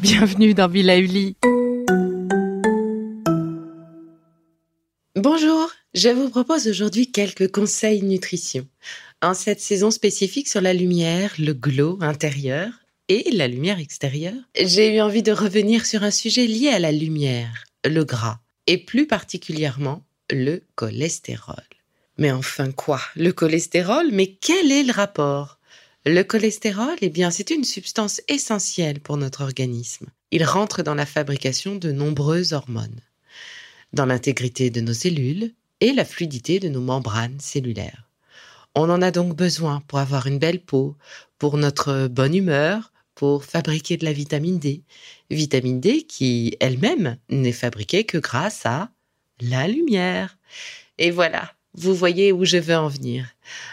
Bienvenue dans Villa Uli. Bonjour, je vous propose aujourd'hui quelques conseils nutrition en cette saison spécifique sur la lumière, le glow intérieur et la lumière extérieure, j'ai eu envie de revenir sur un sujet lié à la lumière, le gras, et plus particulièrement le cholestérol. Mais enfin quoi? Le cholestérol? Mais quel est le rapport? Le cholestérol, eh bien, c'est une substance essentielle pour notre organisme. Il rentre dans la fabrication de nombreuses hormones, dans l'intégrité de nos cellules et la fluidité de nos membranes cellulaires. On en a donc besoin pour avoir une belle peau, pour notre bonne humeur, pour fabriquer de la vitamine D. Vitamine D qui elle-même n'est fabriquée que grâce à la lumière. Et voilà, vous voyez où je veux en venir.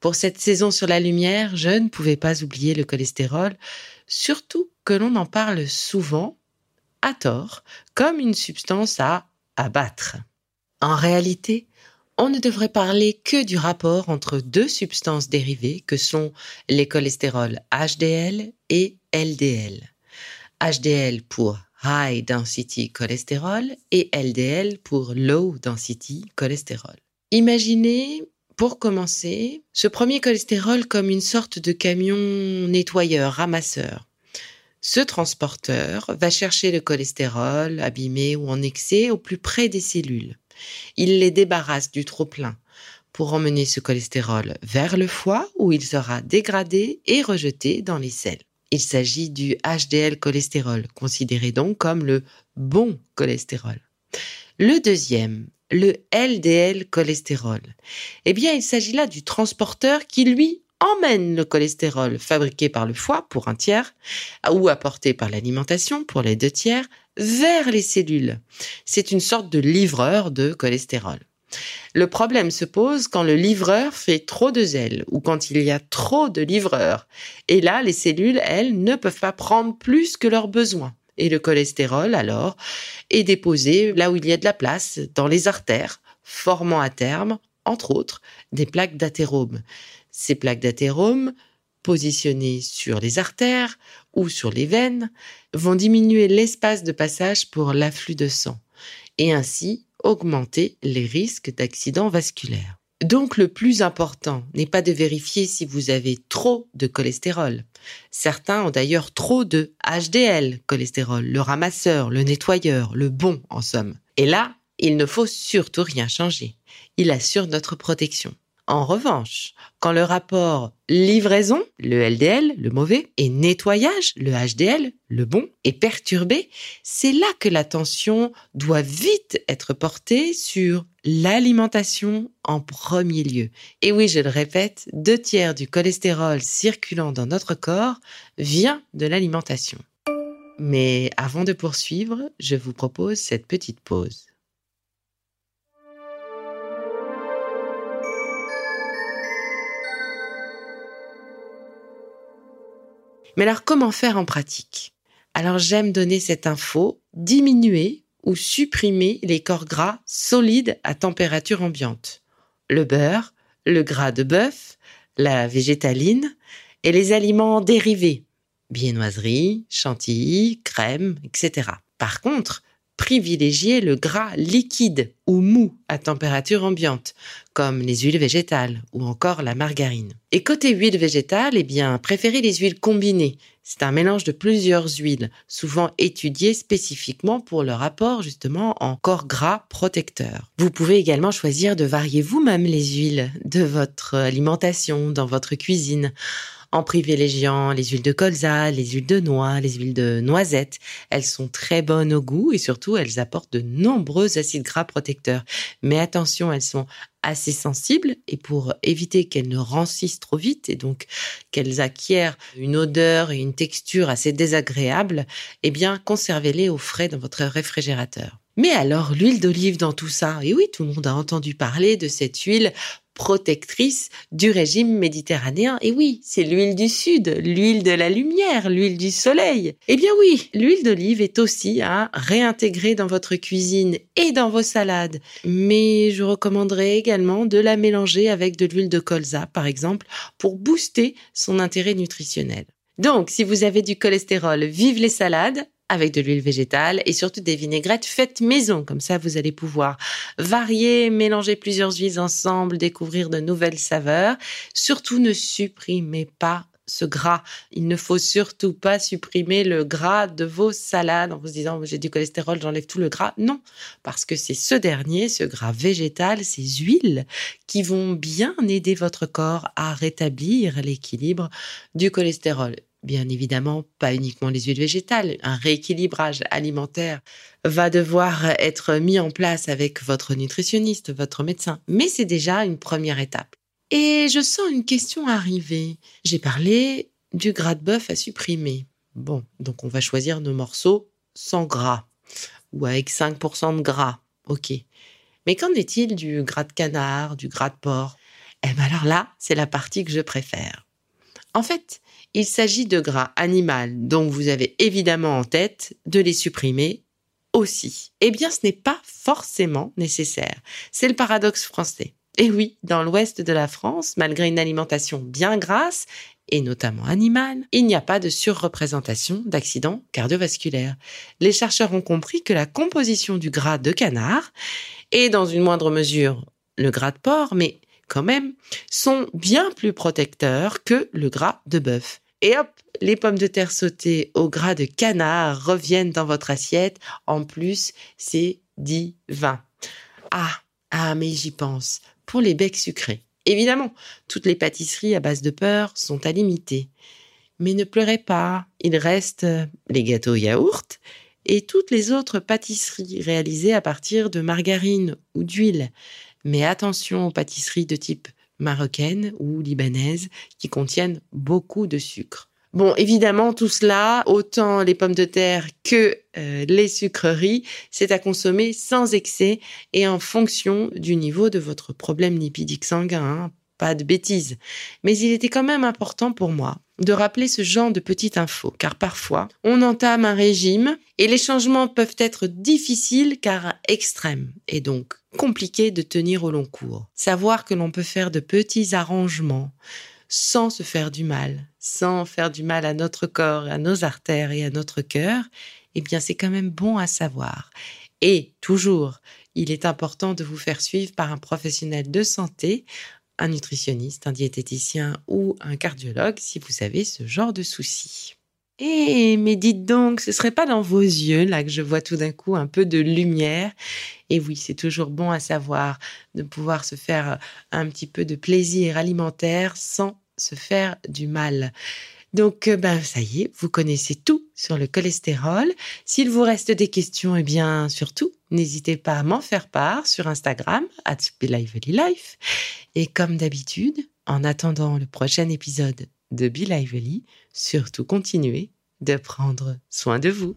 Pour cette saison sur la lumière, je ne pouvais pas oublier le cholestérol, surtout que l'on en parle souvent, à tort, comme une substance à abattre. En réalité, on ne devrait parler que du rapport entre deux substances dérivées que sont les cholestérols HDL et LDL. HDL pour High Density Cholesterol et LDL pour Low Density Cholesterol. Imaginez, pour commencer, ce premier cholestérol comme une sorte de camion nettoyeur, ramasseur. Ce transporteur va chercher le cholestérol abîmé ou en excès au plus près des cellules. Il les débarrasse du trop-plein pour emmener ce cholestérol vers le foie où il sera dégradé et rejeté dans les selles. Il s'agit du HDL cholestérol, considéré donc comme le bon cholestérol. Le deuxième, le LDL cholestérol. Eh bien, il s'agit là du transporteur qui, lui, emmène le cholestérol fabriqué par le foie pour un tiers ou apporté par l'alimentation pour les deux tiers vers les cellules. C'est une sorte de livreur de cholestérol. Le problème se pose quand le livreur fait trop de zèle ou quand il y a trop de livreurs. Et là, les cellules, elles, ne peuvent pas prendre plus que leurs besoins. Et le cholestérol, alors, est déposé là où il y a de la place, dans les artères, formant à terme, entre autres, des plaques d'athérome. Ces plaques d'athérome, positionnées sur les artères ou sur les veines, vont diminuer l'espace de passage pour l'afflux de sang et ainsi augmenter les risques d'accidents vasculaires. Donc le plus important n'est pas de vérifier si vous avez trop de cholestérol. Certains ont d'ailleurs trop de HDL cholestérol, le ramasseur, le nettoyeur, le bon en somme. Et là, il ne faut surtout rien changer. Il assure notre protection. En revanche, quand le rapport livraison, le LDL, le mauvais, et nettoyage, le HDL, le bon, est perturbé, c'est là que l'attention doit vite être portée sur l'alimentation en premier lieu. Et oui, je le répète, deux tiers du cholestérol circulant dans notre corps vient de l'alimentation. Mais avant de poursuivre, je vous propose cette petite pause. Mais alors comment faire en pratique? Alors j'aime donner cette info, diminuer ou supprimer les corps gras solides à température ambiante. Le beurre, le gras de bœuf, la végétaline et les aliments dérivés, viennoiserie, chantilly, crème, etc. Par contre, privilégier le gras liquide ou mou à température ambiante, comme les huiles végétales ou encore la margarine. Et côté huile végétale, eh bien, préférez les huiles combinées. C'est un mélange de plusieurs huiles, souvent étudiées spécifiquement pour leur apport justement en corps gras protecteur. Vous pouvez également choisir de varier vous-même les huiles de votre alimentation dans votre cuisine en privilégiant les huiles de colza, les huiles de noix, les huiles de noisettes. Elles sont très bonnes au goût et surtout elles apportent de nombreux acides gras protecteurs. Mais attention, elles sont assez sensibles et pour éviter qu'elles ne rancissent trop vite et donc qu'elles acquièrent une odeur et une texture assez désagréables, eh bien conservez-les au frais dans votre réfrigérateur. Mais alors, l'huile d'olive dans tout ça? Et oui, tout le monde a entendu parler de cette huile protectrice du régime méditerranéen. Et oui, c'est l'huile du sud, l'huile de la lumière, l'huile du soleil. Eh bien oui, l'huile d'olive est aussi à réintégrer dans votre cuisine et dans vos salades. Mais je recommanderais également de la mélanger avec de l'huile de colza, par exemple, pour booster son intérêt nutritionnel. Donc, si vous avez du cholestérol, vive les salades, avec de l'huile végétale et surtout des vinaigrettes faites maison. Comme ça, vous allez pouvoir varier, mélanger plusieurs huiles ensemble, découvrir de nouvelles saveurs. Surtout, ne supprimez pas ce gras. Il ne faut surtout pas supprimer le gras de vos salades en vous disant j'ai du cholestérol, j'enlève tout le gras. Non, parce que c'est ce dernier, ce gras végétal, ces huiles qui vont bien aider votre corps à rétablir l'équilibre du cholestérol. Bien évidemment, pas uniquement les huiles végétales. Un rééquilibrage alimentaire va devoir être mis en place avec votre nutritionniste, votre médecin. Mais c'est déjà une première étape. Et je sens une question arriver. J'ai parlé du gras de bœuf à supprimer. Bon, donc on va choisir nos morceaux sans gras ou avec 5% de gras. Ok. Mais qu'en est-il du gras de canard, du gras de porc? Eh bien alors là, c'est la partie que je préfère. En fait, il s'agit de gras animal, donc vous avez évidemment en tête de les supprimer aussi. Eh bien, ce n'est pas forcément nécessaire. C'est le paradoxe français. Et oui, dans l'ouest de la France, malgré une alimentation bien grasse, et notamment animale, il n'y a pas de surreprésentation d'accidents cardiovasculaires. Les chercheurs ont compris que la composition du gras de canard, et dans une moindre mesure le gras de porc, mais quand même, sont bien plus protecteurs que le gras de bœuf. Et hop, les pommes de terre sautées au gras de canard reviennent dans votre assiette. En plus, c'est divin. Ah, ah, mais j'y pense. Pour les becs sucrés. Évidemment, toutes les pâtisseries à base de beurre sont à limiter. Mais ne pleurez pas, il reste les gâteaux yaourt et toutes les autres pâtisseries réalisées à partir de margarine ou d'huile. Mais attention aux pâtisseries de type marocaines ou libanaises qui contiennent beaucoup de sucre. Bon, évidemment, tout cela, autant les pommes de terre que euh, les sucreries, c'est à consommer sans excès et en fonction du niveau de votre problème lipidique sanguin. Hein. Pas de bêtises. Mais il était quand même important pour moi de rappeler ce genre de petite info, car parfois, on entame un régime et les changements peuvent être difficiles car extrêmes, et donc compliqués de tenir au long cours. Savoir que l'on peut faire de petits arrangements sans se faire du mal, sans faire du mal à notre corps, à nos artères et à notre cœur, eh bien c'est quand même bon à savoir. Et toujours, il est important de vous faire suivre par un professionnel de santé un nutritionniste, un diététicien ou un cardiologue si vous avez ce genre de soucis. Eh, mais dites donc, ce serait pas dans vos yeux là que je vois tout d'un coup un peu de lumière? Et oui, c'est toujours bon à savoir de pouvoir se faire un petit peu de plaisir alimentaire sans se faire du mal. Donc, euh, ben, ça y est, vous connaissez tout sur le cholestérol. S'il vous reste des questions, eh bien, surtout, n'hésitez pas à m'en faire part sur Instagram, at Life. Et comme d'habitude, en attendant le prochain épisode de Be Lively, surtout continuez de prendre soin de vous.